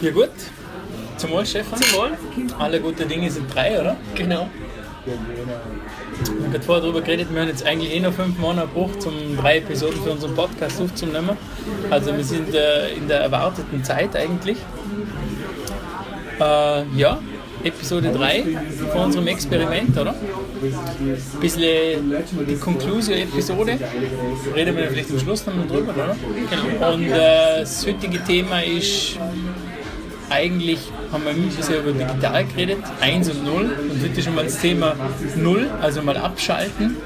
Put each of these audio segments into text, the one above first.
Ja gut. Zum Wohl, Stefan. Zum Wohl. Alle gute Dinge sind drei, oder? Genau. Wir haben gerade vorher darüber geredet, wir haben jetzt eigentlich eh noch fünf Monate gebraucht, um drei Episoden für unseren Podcast aufzunehmen. Also wir sind äh, in der erwarteten Zeit eigentlich. Äh, ja, Episode 3 von unserem Experiment, oder? Ein bisschen die Conclusio-Episode. Reden wir vielleicht am Schluss nochmal drüber, oder? Genau. Und äh, das heutige Thema ist eigentlich haben wir ein bisschen über digital geredet, 1 und 0. Und heute schon mal das Thema 0, also mal abschalten.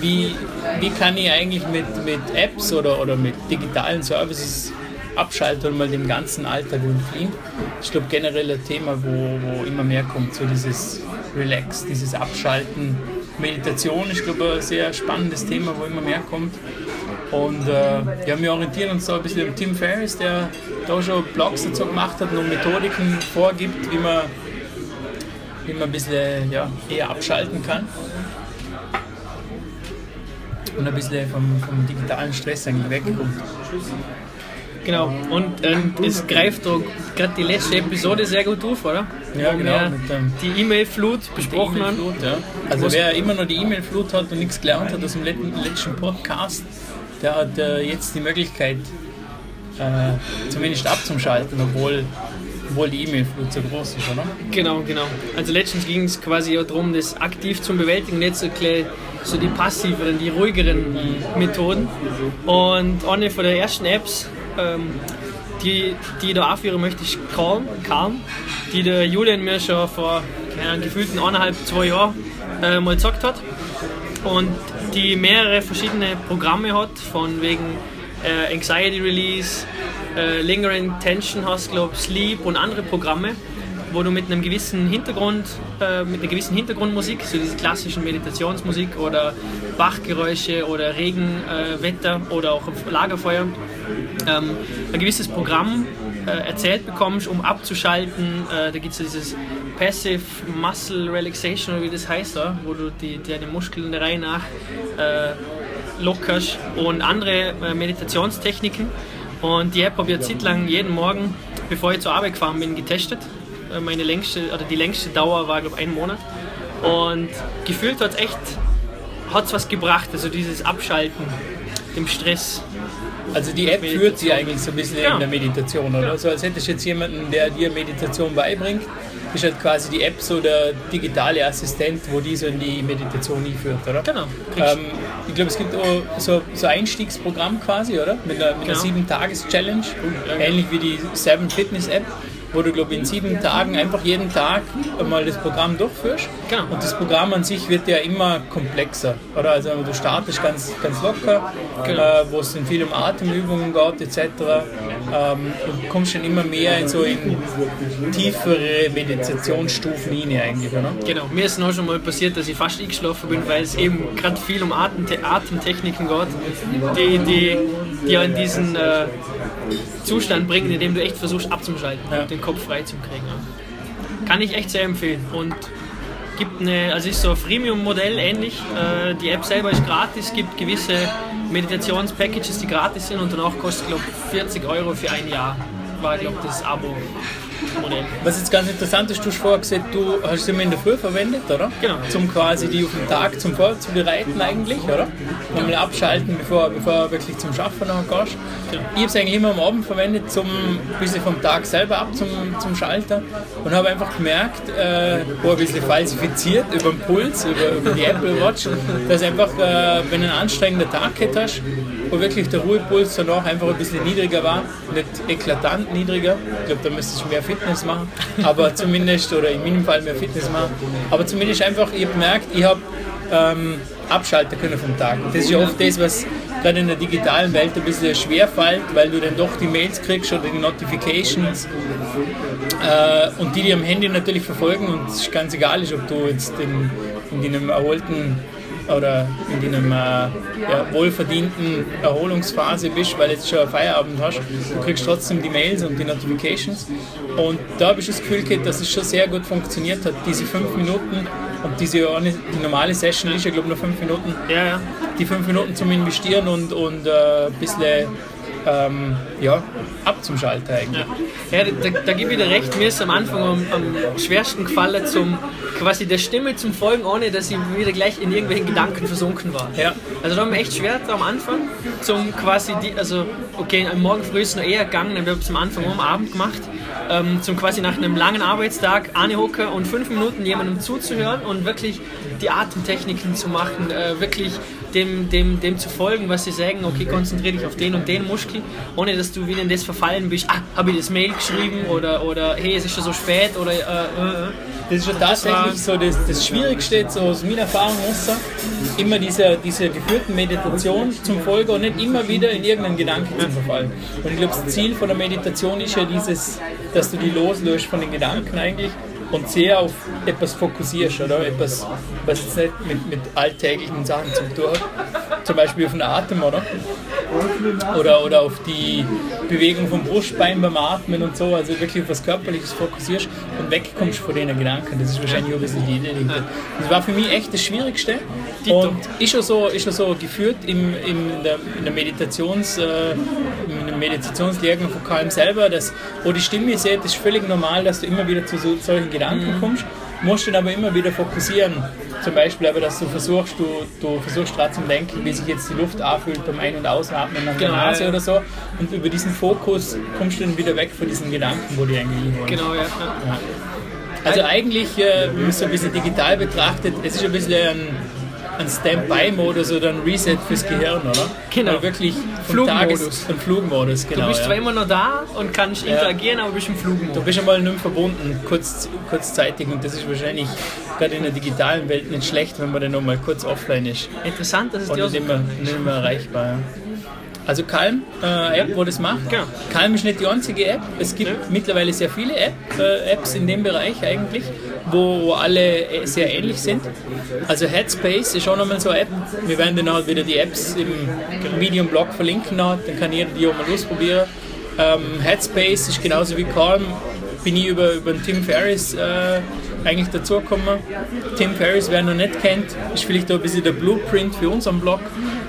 Wie, wie kann ich eigentlich mit, mit Apps oder, oder mit digitalen Services abschalten und mal dem ganzen Alltag entfliehen? Ich glaube generell ein Thema, wo, wo immer mehr kommt, so dieses Relax, dieses Abschalten. Meditation ist, glaube ich, ein sehr spannendes Thema, wo immer mehr kommt. Und äh, ja, wir orientieren uns so ein bisschen am Tim Ferriss, der da schon Blogs dazu gemacht hat und Methodiken vorgibt, wie man, wie man ein bisschen ja, eher abschalten kann. Und ein bisschen vom, vom digitalen Stress eigentlich wegkommt. Genau, und ähm, es greift gerade die letzte Episode sehr gut auf, oder? Ja, Wo genau. Mit, ähm, die E-Mail-Flut besprochen Die haben. Ja. Also wer immer noch die E-Mail-Flut hat und nichts gelernt hat aus dem letzten, letzten Podcast, der hat äh, jetzt die Möglichkeit, äh, zumindest abzuschalten, obwohl, obwohl die E-Mail-Flut so groß ist, oder? Genau, genau. Also letztens ging es quasi ja darum, das aktiv zu bewältigen, nicht so, so die passiveren, die ruhigeren Methoden. Und eine von der ersten Apps, ähm, die, die ich da aufführen möchte, ist Calm, Calm, die der Julian mir schon vor keine gefühlten eineinhalb, zwei Jahren äh, mal gesagt hat. Und die mehrere verschiedene Programme hat, von wegen äh, Anxiety Release, äh, Lingering Tension hast, glaube Sleep und andere Programme, wo du mit einem gewissen Hintergrund, äh, mit einer gewissen Hintergrundmusik, so diese klassischen Meditationsmusik oder Bachgeräusche oder Regenwetter äh, Wetter oder auch Lagerfeuer, ähm, ein gewisses Programm äh, erzählt bekommst, um abzuschalten. Äh, da gibt es ja dieses Passive Muscle Relaxation oder wie das heißt, wo du die, deine Muskeln der Reihe nach lockerst und andere äh, Meditationstechniken. Und die App habe ich eine Zeit lang jeden Morgen, bevor ich zur Arbeit gefahren bin, getestet. Äh, Meine längste, oder die längste Dauer war, glaube ich, ein Monat. Und gefühlt hat es echt hat's was gebracht, also dieses Abschalten, dem Stress. Also die App führt sie eigentlich so ein bisschen Ja. in der Meditation, oder? Ja. So als hättest du jetzt jemanden, der dir Meditation beibringt, ist halt quasi die App so der digitale Assistent, wo die so in die Meditation einführt, oder? Genau. Ähm, ich glaube, es gibt auch so, so ein Einstiegsprogramm quasi, oder? Mit einer, mit einer Genau. 7-Tages-Challenge, ja, genau. ähnlich wie die 7 Fitness-App, wo du, glaube ich, in sieben Tagen einfach jeden Tag einmal das Programm durchführst. Genau. Und das Programm an sich wird ja immer komplexer, oder? Also du startest ganz, ganz locker, Genau. äh, wo es dann viel um Atemübungen geht, etc. Ähm, und kommst dann immer mehr in so in tiefere Meditationsstufen hinein eigentlich, oder? Genau, mir ist noch schon mal passiert, dass ich fast eingeschlafen bin, weil es eben gerade viel um Atemte Atemtechniken geht, die, die, die ja in diesen äh, Zustand bringen, in dem du echt versuchst abzuschalten Ja. und den Kopf frei zu kriegen. Kann ich echt sehr empfehlen und gibt eine, also ist so ein Freemium-Modell ähnlich. Äh, die App selber ist gratis, gibt gewisse Meditationspackages, die gratis sind und danach kostet glaube 40 Euro für ein Jahr. War glaube das Abo-Modell. Was jetzt ganz interessant ist, du hast vorher gesagt, du hast sie immer in der Früh verwendet, oder? Genau. Zum quasi die auf den Tag zum Vorzubereiten eigentlich, oder? Nochmal abschalten, bevor, bevor du wirklich zum Schaffen noch gehst. Genau. Ich habe es eigentlich immer am Abend verwendet, zum ein bisschen vom Tag selber ab zum, zum Schalter und habe einfach gemerkt, äh, war ein bisschen falsifiziert über den Puls, über, über die Apple Watch, dass einfach, äh, wenn du einen anstrengenden Tag hast, wo wirklich der Ruhepuls danach einfach ein bisschen niedriger war, nicht eklatant niedriger. Ich glaube, da müsste ich mehr Fitness machen, aber zumindest, oder in meinem Fall mehr Fitness machen, aber zumindest einfach, ich habe gemerkt, ich habe ähm, abschalten können vom Tag. Das ist ja oft das, was gerade in der digitalen Welt ein bisschen schwer fällt, weil du dann doch die Mails kriegst oder die Notifications äh, und die, die am Handy natürlich verfolgen und es ist ganz egal, ob du jetzt in, in einem erholten oder in einem äh, ja, wohlverdienten Erholungsphase bist, weil jetzt schon Feierabend hast, du kriegst trotzdem die Mails und die Notifications. Und da habe ich das Gefühl gehabt, dass es schon sehr gut funktioniert hat, diese fünf Minuten und diese die normale Session ist ja glaube ich nur fünf Minuten, Ja, ja. die fünf Minuten zum Investieren und, und äh, ein bisschen ähm, ja, ab zum Schalter eigentlich. Ja, ja da, da, gebe ich dir recht, mir ist am Anfang am, am schwersten gefallen, zum quasi der Stimme zum Folgen, ohne dass ich wieder gleich in irgendwelchen Gedanken versunken war. Ja. Also da war mir echt schwer am Anfang, zum quasi, die, also okay, am Morgen früh ist es noch eher gegangen, wir haben es am Anfang am Abend gemacht, ähm, zum quasi nach einem langen Arbeitstag anhocken und fünf Minuten jemandem zuzuhören und wirklich die Atemtechniken zu machen, äh, wirklich dem, dem, dem zu folgen, was sie sagen, okay, konzentriere dich auf den und den Muskel, ohne dass du wieder in das verfallen bist, ah, habe ich das Mail geschrieben oder, oder hey, es ist schon so spät oder äh, äh. äh. Das ist schon tatsächlich so das, das Schwierigste, so aus meiner Erfahrung aus, immer diese, diese geführten Meditation zum Folgen und nicht immer wieder in irgendeinen Gedanken zu verfallen. Und ich glaube, das Ziel von der Meditation ist ja dieses, dass du die loslöst von den Gedanken eigentlich und sehr auf etwas fokussierst, oder? Etwas, was jetzt nicht mit, mit alltäglichen Sachen zu tun hat. Zum Beispiel auf den Atem, oder? Oder, oder auf die Bewegung vom Brustbein beim Atmen und so, also wirklich auf was Körperliches fokussierst und wegkommst von den Gedanken. Das ist wahrscheinlich auch ein bisschen die Idee. Das war für mich echt das Schwierigste und ist schon so, ist schon so geführt im, in, der, in der Meditations, äh, in Meditationslehrgang von KM selber, dass, wo die Stimme seht, ist völlig normal, dass du immer wieder zu so, solchen Gedanken mhm. kommst musst dann aber immer wieder fokussieren. Zum Beispiel aber, dass du versuchst, du, du versuchst gerade zu denken, wie sich jetzt die Luft anfühlt beim Ein- und Ausatmen an der genau, Nase ja. oder so. Und über diesen Fokus kommst du dann wieder weg von diesen Gedanken, wo die eigentlich hinwollen. Genau, ja. ja. Also eigentlich, äh, wenn man es so ein bisschen digital betrachtet, es ist ein bisschen ein ein Standby-Modus oder ein Reset fürs Gehirn, oder? Genau. Oder wirklich Flugmodus. ein Flugmodus, genau. Du bist ja. zwar immer noch da und kannst ja. interagieren, aber bist im Flugmodus. Du bist einmal nicht verbunden, kurz, kurzzeitig und das ist wahrscheinlich gerade in der digitalen Welt nicht schlecht, wenn man dann noch mal kurz offline ist. Interessant, dass es dir nicht, immer, nicht mehr erreichbar. Ja. Also Calm, äh, App, wo das macht. Genau. Calm ist nicht die einzige App. Es gibt ja. mittlerweile sehr viele App, äh, Apps in dem Bereich eigentlich, wo, alle äh, sehr ähnlich sind. Also Headspace ist auch nochmal so eine App. Wir werden dann halt wieder die Apps im Medium-Blog verlinken, dann kann jeder die auch mal ausprobieren. Ähm, Headspace ist genauso wie Calm, bin ich über, über den Tim Ferriss äh, eigentlich dazugekommen. Tim Ferriss, wer noch nicht kennt, ist vielleicht auch ein bisschen der Blueprint für unseren Blog.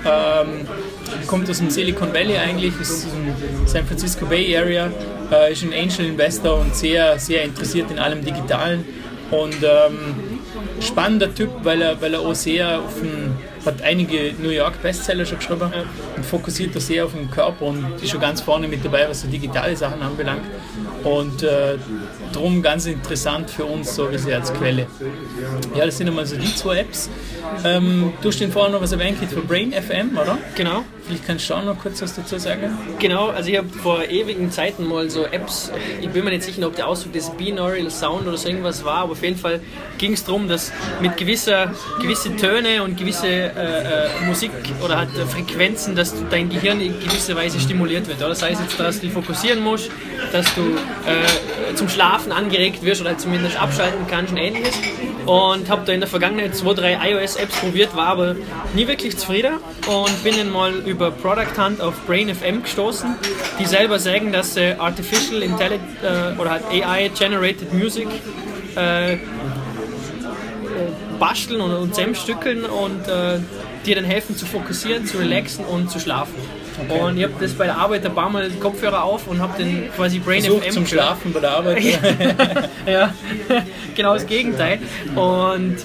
Ähm, kommt aus dem Silicon Valley eigentlich, ist in San Francisco Bay Area, äh, ist ein Angel Investor und sehr, sehr interessiert in allem Digitalen. Und ähm, spannender Typ, weil er, weil er auch sehr auf den, hat einige New York Bestseller schon geschrieben und fokussiert da sehr auf den Körper und ist schon ganz vorne mit dabei, was so digitale Sachen anbelangt. Und äh, darum ganz interessant für uns so wie sie als Quelle. Ja, das sind einmal so die zwei Apps. Ähm, du hast den vorhin noch was erwähnt für Brain FM, oder? Genau. Vielleicht kannst du auch noch kurz was dazu sagen. Genau, also ich habe vor ewigen Zeiten mal so Apps, ich bin mir nicht sicher, ob der Ausdruck des Binaural Sound oder so irgendwas war, aber auf jeden Fall ging es darum, dass mit gewisser gewisse Töne und gewisse äh, äh, Musik oder halt Frequenzen, dass dein Gehirn in gewisser Weise stimuliert wird. Oder? Das heißt jetzt, dass du dich fokussieren musst, dass du äh, zum Schlafen angeregt wirst oder zumindest abschalten kannst und ähnliches. Und habe da in der Vergangenheit zwei, drei iOS-Apps probiert, war aber nie wirklich zufrieden und bin dann mal über Product Hunt auf Brain FM gestoßen, die selber sagen, dass sie Artificial Intelligence äh, oder halt AI-Generated Music äh, basteln und, und zusammenstückeln und äh, dir dann helfen zu fokussieren, zu relaxen und zu schlafen. Okay. Und ich habe das bei der Arbeit ein paar Mal Kopfhörer auf und habe den quasi Brain Versucht FM zum Schlafen bei der Arbeit. ja, genau das Gegenteil. Und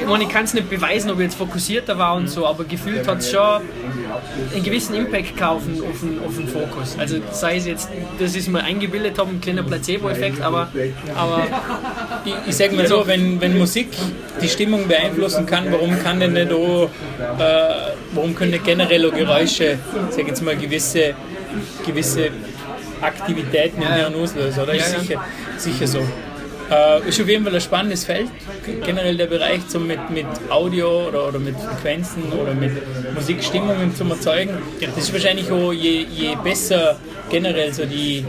ich, meine, ich kann es nicht beweisen, ob ich jetzt fokussierter war und so, aber gefühlt hat es schon einen gewissen Impact gehabt auf den, auf, den, Fokus. Also sei es jetzt, dass ich es mal eingebildet habe, ein kleiner Placebo-Effekt, aber, aber ich, ich sage mal so, wenn, wenn Musik die Stimmung beeinflussen kann, warum kann denn nicht auch, äh, warum können generell auch Geräusche, sag jetzt mal gewisse, gewisse Aktivitäten im Hirn auslösen, oder? Ist sicher, sicher so. Äh, ist auf jeden Fall ein spannendes Feld, generell der Bereich so mit, mit Audio oder, oder mit Frequenzen oder mit Musikstimmungen zu erzeugen. Das ist wahrscheinlich auch, je, je besser generell so die,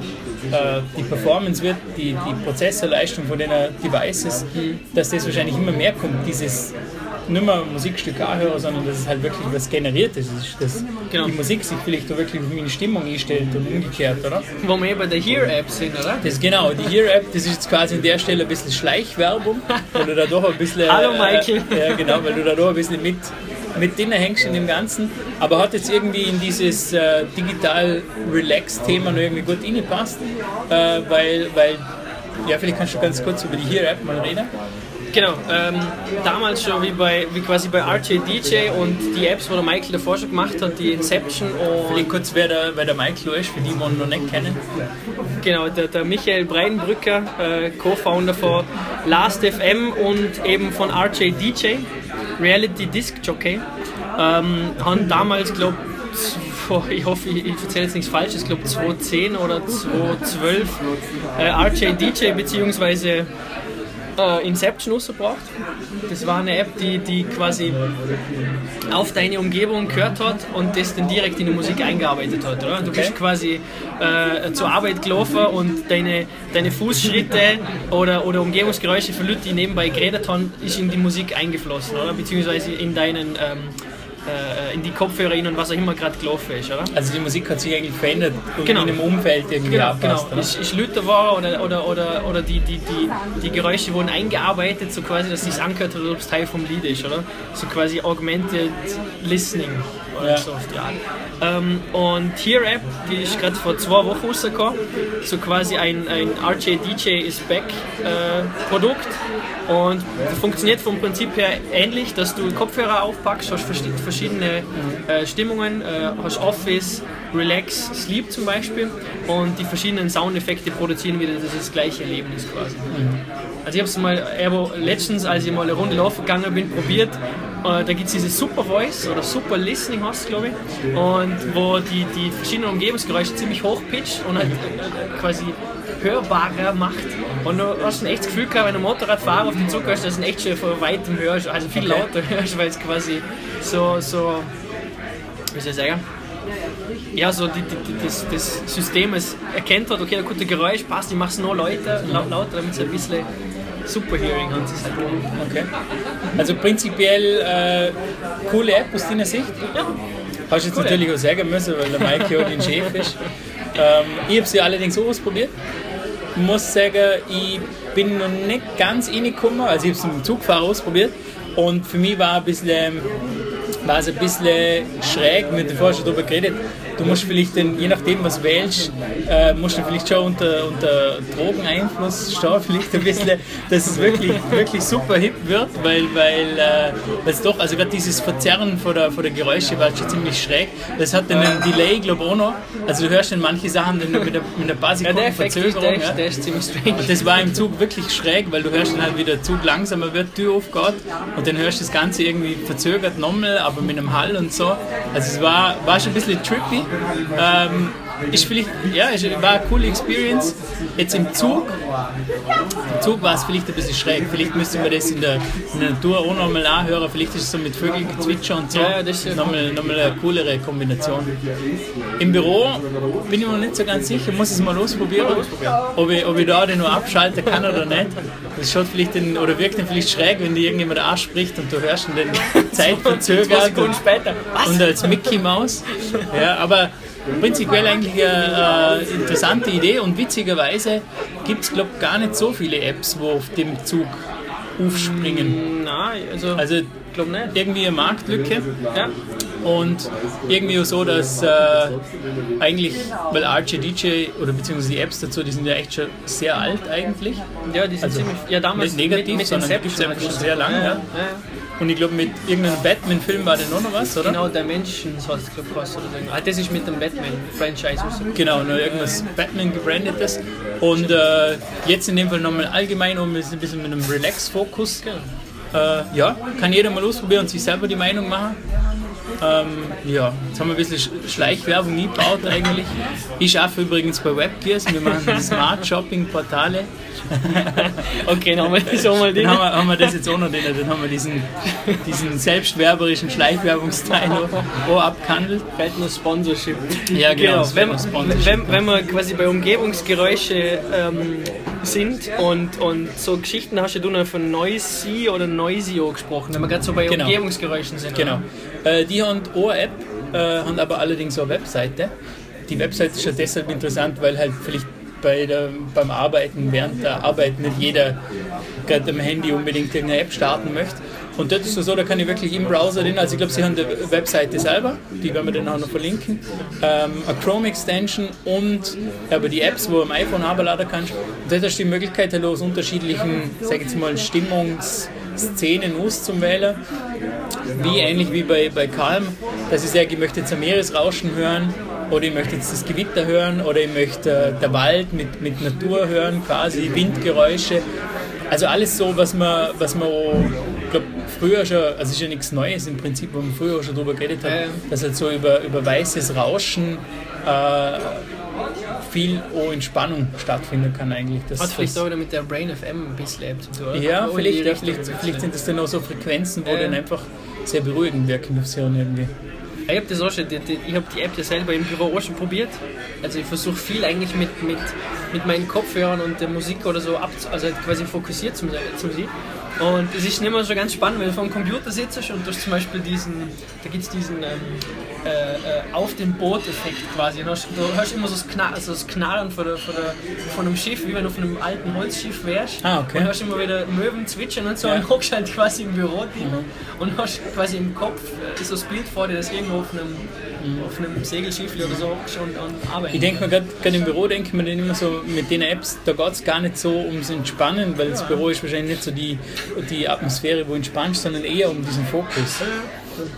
äh, die Performance wird, die, die Prozessorleistung von den Devices, dass das wahrscheinlich immer mehr kommt, dieses nicht mehr Musikstück anhören, sondern dass es halt wirklich was generiert ist. Dass genau. die Musik sich vielleicht auch wirklich auf meine Stimmung einstellt und umgekehrt, oder? Wo wir bei der Hear-App sind, oder? Das genau, die Hear-App, das ist jetzt quasi an der Stelle ein bisschen Schleichwerbung, weil du da doch ein bisschen... Hallo Michael! Äh, ja, genau, weil du da doch ein bisschen mit mit denen hängst in dem Ganzen, aber hat jetzt irgendwie in dieses äh, digital Relax-Thema noch irgendwie gut reingepasst, äh, weil, weil, ja, vielleicht kannst du ganz kurz über die Here-App mal reden. Genau, ähm, damals schon wie, bei, wie quasi bei RJ DJ und die Apps, wo der Michael davor schon gemacht hat, die Inception und. Vielleicht kurz, wer der, wer der Michael ist, für die, die ihn noch nicht kennen. Genau, der, der Michael Breidenbrücker, äh, Co-Founder von Last.fm und eben von RJ DJ, Reality Disc Jockey, ähm, haben damals, glaube ich, hoffe, ich, ich erzähle jetzt nichts Falsches, ich glaube 2010 oder 2012 äh, RJ DJ bzw äh, Inception rausgebracht. Das war eine App, die, die quasi auf deine Umgebung gehört hat und das dann direkt in die Musik eingearbeitet hat. Oder? Du bist quasi äh, zur Arbeit gelaufen und deine, deine Fußschritte oder, oder Umgebungsgeräusche für Leute, die nebenbei geredet haben, ist in die Musik eingeflossen, oder? beziehungsweise in deinen ähm, äh, in die Kopfhörer rein und was auch immer gerade gelaufen ist, oder? Also die Musik hat sich eigentlich verändert und genau. in dem Umfeld irgendwie genau, abpasst, genau. Ist, ist lauter war oder, oder, oder, oder die, die, die, die Geräusche wurden eingearbeitet, so quasi, dass es angehört hat, ob es Teil vom Lied ist, oder? So quasi Augmented Listening oder ja. so auf die Art. Ähm, und Here App, die ist gerade vor zwei Wochen rausgekommen, so quasi ein, ein RJ DJ is Back äh, Produkt und funktioniert vom Prinzip her ähnlich, dass du Kopfhörer aufpackst, hast verschiedene äh, Stimmungen, äh, hast Office, Relax, Sleep zum Beispiel und die verschiedenen Soundeffekte produzieren wieder das gleiche Erlebnis quasi. Mhm. Also ich habe es mal letztens, als ich mal eine Runde laufen gegangen bin, probiert. Äh, da gibt es diese Super Voice oder Super Listening hast glaube ich, und wo die, die verschiedenen Umgebungsgeräusche ziemlich hoch pitcht und halt quasi hörbarer macht. Und du hast ein echtes Gefühl gehabt, wenn du Motorradfahrer auf den Zug hörst, dass du echt schon von weitem hörst, also viel lauter hörst, weil es quasi so, so, wie soll ich sagen, ja, so die, die, das, das System es erkennt hat, okay, ein Geräusch, passt, ich mache es noch lauter, lauter damit es ein bisschen Superhearing hat es halt. Okay. Also prinzipiell äh, coole App aus deiner Sicht? Ja. Hast du jetzt cool natürlich auch sagen müssen, weil der Mike ja den Chef ist. Ähm, ich habe sie allerdings auch ausprobiert. Ich muss sagen, ich bin noch nicht ganz reingekommen, also ich habe es im Zugfahrer ausprobiert und für mich war, ein bisschen, war es ein bisschen schräg, mit dem vorher schon darüber geredet, du musst vielleicht, den, je nachdem was wählst, äh, musst du vielleicht schon unter, unter Drogeneinfluss stehen, vielleicht ein bisschen, dass es wirklich, wirklich super hip wird, weil, weil äh, es doch, also gerade dieses Verzerren von der, von der Geräusche war schon ziemlich schräg. Das hat dann einen Delay, glaube ich, auch noch. Also du hörst dann manche Sachen dann mit, der, mit einer paar Sekunden ja, Verzögerung. Der, ja. der ist ziemlich strange. Und das war im Zug wirklich schräg, weil du hörst dann halt, wie der Zug langsamer wird, Tür aufgeht und dann hörst du das Ganze irgendwie verzögert nochmal, aber mit einem Hall und so. Also es war, war schon ein bisschen trippy. Ähm, ist vielleicht, ja, ist, war eine coole Experience. Jetzt im Zug, im Zug war es vielleicht ein bisschen schräg. Vielleicht müsste man das in der, in der Natur auch nochmal anhören. Vielleicht ist es so mit Vögeln gezwitscher und so. Ja, das ist nochmal, nochmal eine coolere Kombination. Im Büro bin ich mir noch nicht so ganz sicher, muss es mal ausprobieren, ob ich, ob ich da den nur abschalten kann oder nicht. Das schaut vielleicht den, oder wirkt dann vielleicht schräg, wenn dir irgendjemand anspricht und du hörst ihn dann zeitverzögert und, später. Was? und als Mickey Mouse. Ja, aber prinzipiell eigentlich eine äh, interessante Idee und witzigerweise gibt es, glaube ich, gar nicht so viele Apps, wo auf dem Zug aufspringen. Nein, also, also glaube nicht. Irgendwie eine Marktlücke. Ja. Und irgendwie so, dass äh, eigentlich, weil RGDJ oder beziehungsweise die Apps dazu, die sind ja echt schon sehr alt eigentlich. Ja, die sind also ziemlich, ja damals nicht negativ, mit, mit sondern gibt es einfach schon sehr lange. Ja, ja. Und ich glaube, mit irgendeinem Batman-Film war da noch was, oder? Genau, Dimensions hat es, glaube ich, oder so. Ah, das ist mit dem Batman-Franchise. Genau, noch irgendwas Batman gebrandetes. Und äh, jetzt in dem Fall nochmal allgemein um ein bisschen mit einem Relax-Fokus. Genau. Äh, ja, kann jeder mal ausprobieren und sich selber die Meinung machen. Ähm, ja, jetzt haben wir ein bisschen Schleichwerbung gebaut eigentlich. Ich arbeite übrigens bei Webgears, wir machen Smart Shopping Portale. okay, dann haben wir das auch mal drin. Dann haben wir, haben wir das jetzt auch noch drin, dann haben wir diesen, diesen selbstwerberischen Schleichwerbungsteil auch abgehandelt. Fällt nur Sponsorship. Ja, genau. genau. Wenn, wenn, wenn wir quasi bei Umgebungsgeräusche ähm, sind und, und so Geschichten hast du noch von Noisy oder Noisio gesprochen, wenn wir gerade so bei genau. Umgebungsgeräuschen sind. Genau. Äh, die haben eine App, äh, haben aber allerdings eine Webseite. Die Webseite ist ja deshalb interessant, weil halt vielleicht bei der, beim Arbeiten, während der Arbeit nicht jeder gerade am Handy unbedingt irgendeine App starten möchte. Und dort ist es so, da kann ich wirklich im Browser drin, also ich glaube, sie haben die Webseite selber, die werden wir dann auch noch verlinken, ähm, eine Chrome Extension und aber die Apps, wo du am iPhone herunterladen kannst. Und dort hast du die Möglichkeit, halt aus unterschiedlichen, sag ich jetzt mal, Stimmungsszenen auszuwählen. Wie ähnlich wie bei, bei Calm, dass ich sage, ich möchte jetzt ein Meeresrauschen hören oder ich möchte jetzt das Gewitter hören oder ich möchte äh, der Wald mit, mit Natur hören, quasi Windgeräusche. Also alles so, was man, was man glaube, früher schon, also es ist ja nichts Neues im Prinzip, wo man früher schon darüber geredet hat, dass halt so über, über weißes Rauschen äh, viel oh, Entspannung stattfinden kann eigentlich. Das, Hat vielleicht auch mit der Brain FM ein bisschen zu tun, Ja, vielleicht, ja, vielleicht, vielleicht sind das dann auch so Frequenzen, wo ähm. dann einfach sehr beruhigend wirken aufs Hirn irgendwie. Ich habe das auch schon, ich habe die App ja selber im Büro auch schon probiert. Also ich versuche viel eigentlich mit, mit, mit meinen Kopfhörern und der Musik oder so ab, also quasi fokussiert zu, zu sein. Und es ist mehr so ganz spannend, wenn du vor dem Computer sitzt und du hast zum Beispiel diesen, da gibt es diesen ähm, äh, äh, auf dem Boot-Effekt quasi. Du hörst, du hörst immer so das, Knall, also das Knarren von, der, von, der, von einem Schiff, wie wenn du auf einem alten Holzschiff wärst. Ah, okay. Und hörst immer wieder Möwen zwitschern und so ja. und hockst halt quasi im Büro mhm. und hast quasi im Kopf äh, so das Bild vor dir, das irgendwo auf einem auf einem Segelschiff oder so und, und arbeiten. Ich denke mir gerade im Büro denke ich mir dann immer so, mit den Apps, da geht es gar nicht so ums Entspannen, weil das Büro ist wahrscheinlich nicht so die, die Atmosphäre, wo entspannst, sondern eher um diesen Fokus.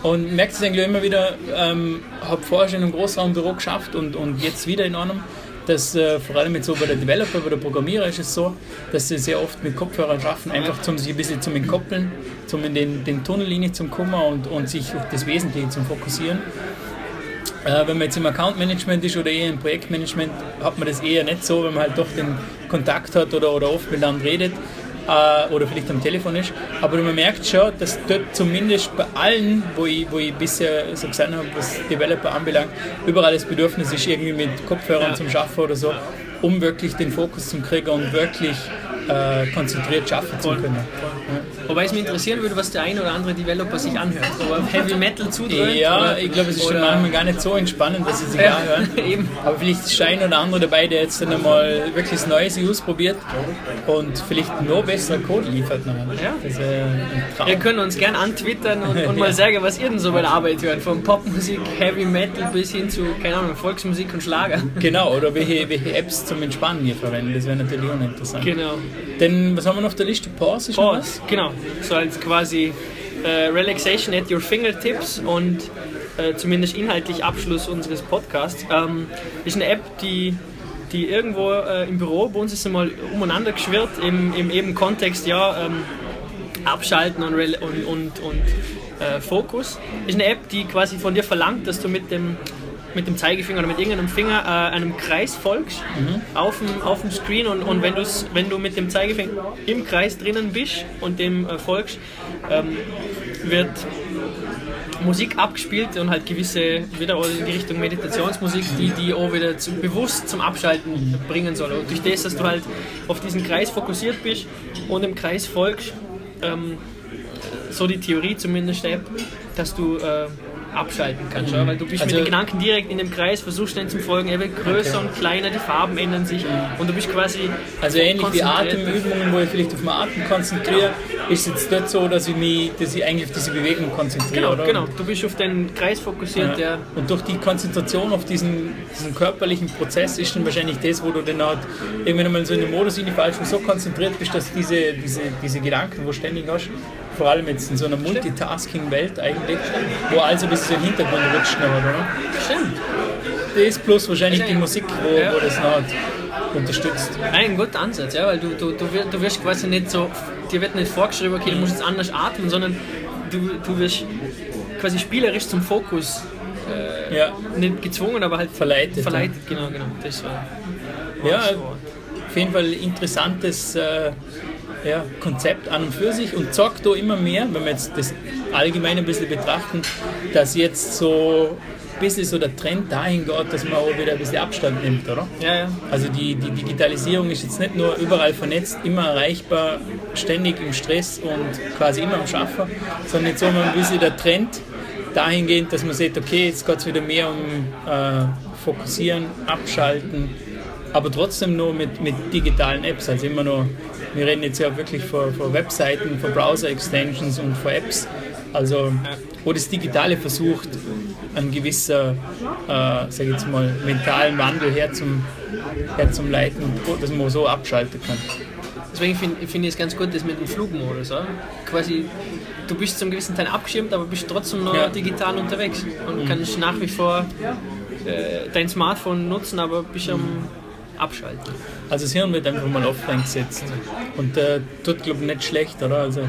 Und merkt es eigentlich immer wieder, ähm, habe vorher schon im Großraumbüro geschafft und, und jetzt wieder in einem, dass äh, vor allem jetzt so bei der Developer, bei der Programmierer ist es so, dass sie sehr oft mit Kopfhörern schaffen, einfach zum sich ein bisschen zum Entkoppeln, zum in den, den Tunnellinie zum Kummer und, und sich auf das Wesentliche zum Fokussieren. Äh, wenn man jetzt im Account Management ist oder eher im Projektmanagement, hat man das eher nicht so, wenn man halt doch den Kontakt hat oder, oder oft mit anderen redet äh, oder vielleicht am Telefon ist. Aber man merkt schon, dass dort zumindest bei allen, wo ich, wo ich bisher so gesehen habe, was Developer anbelangt, überall das Bedürfnis ist, irgendwie mit Kopfhörern ja. zum Schaffen oder so, um wirklich den Fokus zu kriegen und wirklich äh, konzentriert schaffen zu können. Wobei es mich interessieren würde, was der ein oder andere Developer sich anhört. Er Heavy Metal zudrückt. Ja, ich glaube, es ist schon manchmal gar nicht so entspannend, dass sie sich ja, anhören. Eben. Aber vielleicht ist ein oder andere dabei, der jetzt dann einmal wirklich Neues ausprobiert und vielleicht noch besser Code liefert. Ja. Das Ihr könnt uns gerne antwittern und, und mal sagen, was ihr denn so bei der Arbeit hört. Von Popmusik, Heavy Metal bis hin zu, keine Ahnung, Volksmusik und Schlager. Genau, oder welche, welche Apps zum Entspannen ihr verwendet. Das wäre natürlich auch interessant. Genau. Denn was haben wir noch auf der Liste? Pause? Pause, genau. So als quasi äh, Relaxation at your fingertips und äh, zumindest inhaltlich Abschluss unseres Podcasts. Ähm, ist eine App, die die irgendwo äh, im Büro, bei uns ist sie mal umeinander geschwirrt, im, im eben Kontext, ja, ähm, abschalten und, und, und, und äh, Fokus. Ist eine App, die quasi von dir verlangt, dass du mit dem mit dem Zeigefinger oder mit irgendeinem Finger äh, einem Kreis folgst mhm. auf, dem, auf dem Screen und, und wenn, wenn du mit dem Zeigefinger im Kreis drinnen bist und dem äh, folgst, ähm, wird Musik abgespielt und halt gewisse, wieder in die Richtung Meditationsmusik, die die auch wieder zu, bewusst zum Abschalten bringen soll. Und durch das, dass du halt auf diesen Kreis fokussiert bist und dem Kreis folgst, ähm, so die Theorie zumindest, dass du äh, abschalten kannst, mhm. weil du bist also mit den Gedanken direkt in dem Kreis, versuchst dann zu folgen, er wird größer okay. und kleiner, die Farben ändern sich und du bist quasi Also ähnlich wie Atemübungen, wo ich vielleicht auf den Atem konzentriere, genau. ist es dort so, dass ich mich, dass ich eigentlich auf diese Bewegung konzentriere, genau, oder? Genau, du bist auf den Kreis fokussiert, ja. der und durch die Konzentration auf diesen, diesen körperlichen Prozess ist dann wahrscheinlich das, wo du dann halt irgendwann mal so in den Modus hineinfallst und so konzentriert bist, dass diese, diese, diese Gedanken, wo ständig hast, vor allem jetzt in so einer Multitasking-Welt eigentlich, wo also ein bisschen im Hintergrund rutscht, oder? Stimmt. Das plus wahrscheinlich die Musik, wo, ja. wo das noch unterstützt. Ein guter Ansatz, ja, weil du, du, du wirst quasi nicht so, dir wird nicht vorgeschrieben, okay, du musst jetzt anders atmen, sondern du, du wirst quasi spielerisch zum Fokus äh, ja. nicht gezwungen, aber halt verleitet. Verleitet, ja. genau, genau. Das war, war ja, auf jeden Fall interessantes äh, ja, Konzept an und für sich und zeigt da immer mehr, wenn wir jetzt das allgemein ein bisschen betrachten, dass jetzt so ein bisschen so der Trend dahin geht, dass man auch wieder ein bisschen Abstand nimmt, oder? Ja, ja. Also die, die Digitalisierung ist jetzt nicht nur überall vernetzt, immer erreichbar, ständig im Stress und quasi immer am Schaffen, sondern jetzt so ein bisschen der Trend dahingehend, dass man sieht, okay, jetzt geht es wieder mehr um äh, Fokussieren, Abschalten, aber trotzdem nur mit, mit digitalen Apps. Also immer noch, wir reden jetzt ja wirklich von, von Webseiten, von Browser-Extensions und von Apps. Also, wo das Digitale versucht, einen gewisser, äh, sag ich jetzt mal, mentalen Wandel herzum, herzuleiten, dass man so abschalten kann. Deswegen finde find ich es ganz gut, das mit dem Flugmodus. Oder? Quasi, du bist zum gewissen Teil abgeschirmt, aber bist trotzdem noch Ja. digital unterwegs und Mhm. kannst nach wie vor äh, dein Smartphone nutzen, aber bist am Abschalten. Also das Hirn wird einfach mal offline gesetzt. Und äh, tut, glaube ich, nicht schlecht, oder? Also, ja.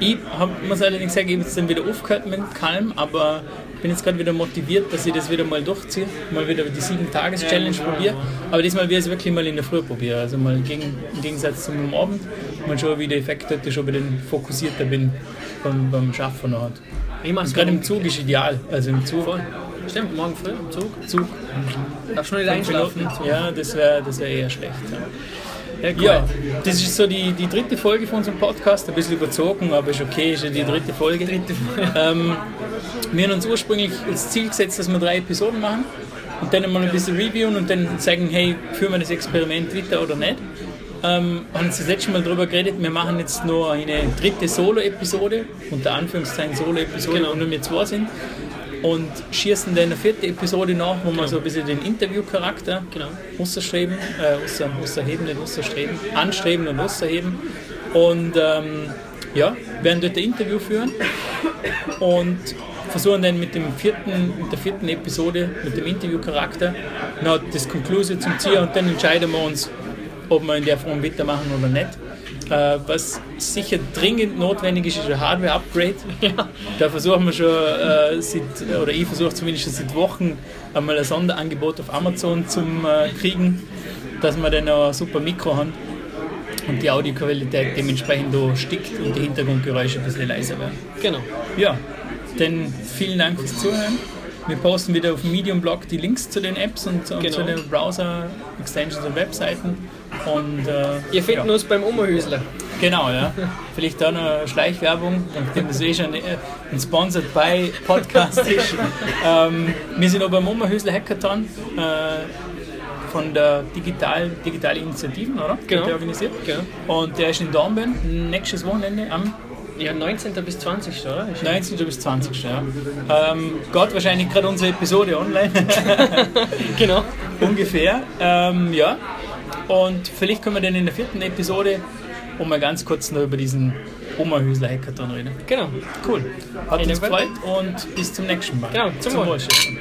Ich hab, muss allerdings sagen, ich habe jetzt dann wieder aufgehört mit dem Kalm, aber bin jetzt gerade wieder motiviert, dass ich das wieder mal durchziehe. Mal wieder die 7-Tages-Challenge probiere. Aber diesmal werde ich es wirklich mal in der Früh probieren. Also mal gegen, im Gegensatz zum Abend. Mal schauen, wie der Effekt hat, schon wieder fokussierter bin beim, beim Schaffen hat. Ich gerade im Zug ist ideal. Also im Zug. Voll. Stimmt, morgen früh im Zug. Zug. Noch nicht Fünf einschlafen? Ja, das wäre das wär eher schlecht. Ja. Cool. Ja, das ist so die, die dritte Folge von unserem Podcast. Ein bisschen überzogen, aber ist okay, ist ja die dritte Folge. Dritte Folge. Ähm, wir haben uns ursprünglich als Ziel gesetzt, dass wir drei Episoden machen und dann mal ein bisschen reviewen und dann sagen, hey, führen wir das Experiment weiter oder nicht. Ähm, wir haben uns das letzte Mal darüber geredet, wir machen jetzt nur eine dritte Solo-Episode, unter Anführungszeichen Solo-Episode, Genau. wo nur wir zwei sind. Und schießen dann eine vierte Episode nach, wo wir so ein bisschen den Interviewcharakter Genau. ausstreben, äh, außer, außerheben, nicht ausstreben, anstreben und außerheben. Und ähm, ja, werden dort ein Interview führen und versuchen dann mit, dem vierten, mit der vierten Episode, mit dem Interviewcharakter, noch das Conclusion zum Ziel und dann entscheiden wir uns, ob wir in der Form weitermachen oder nicht. Äh, was sicher dringend notwendig ist, ist ein Hardware-Upgrade. Da versuchen wir schon, äh, seit, oder ich versuche zumindest schon seit Wochen einmal ein Sonderangebot auf Amazon zu äh, kriegen, dass wir dann noch ein super Mikro haben und die Audioqualität dementsprechend da stickt und die Hintergrundgeräusche ein bisschen leiser werden. Genau. Ja, dann vielen Dank fürs Zuhören. Wir posten wieder auf dem Medium-Blog die Links zu den Apps und, und Genau. zu den Browser-Extensions und Webseiten. Und, äh, Ihr findet ja. uns beim Omerhüsler. Genau, ja. Vielleicht auch noch eine Schleichwerbung, nachdem das eh schon äh, ein Sponsored by Podcast ist. Ähm, wir sind auch beim Oberhösler Hackathon äh, von der Digital, Digitale Initiativen, oder? Genau. Der organisiert. Genau. Und der ist in Dornbirn nächstes Wochenende am Ja, 19. bis 20. oder? Ist- 19. bis 20. Ja. Ähm, Gott wahrscheinlich gerade unsere Episode online. Genau. Ungefähr. Ähm, ja. Und vielleicht können wir dann in der vierten Episode um mal ganz kurz noch über diesen Omerhüsler Hackathon reden. Genau. Cool. Hat In uns gefreut und bis zum nächsten Mal. Genau, zum Wohl. Stefan.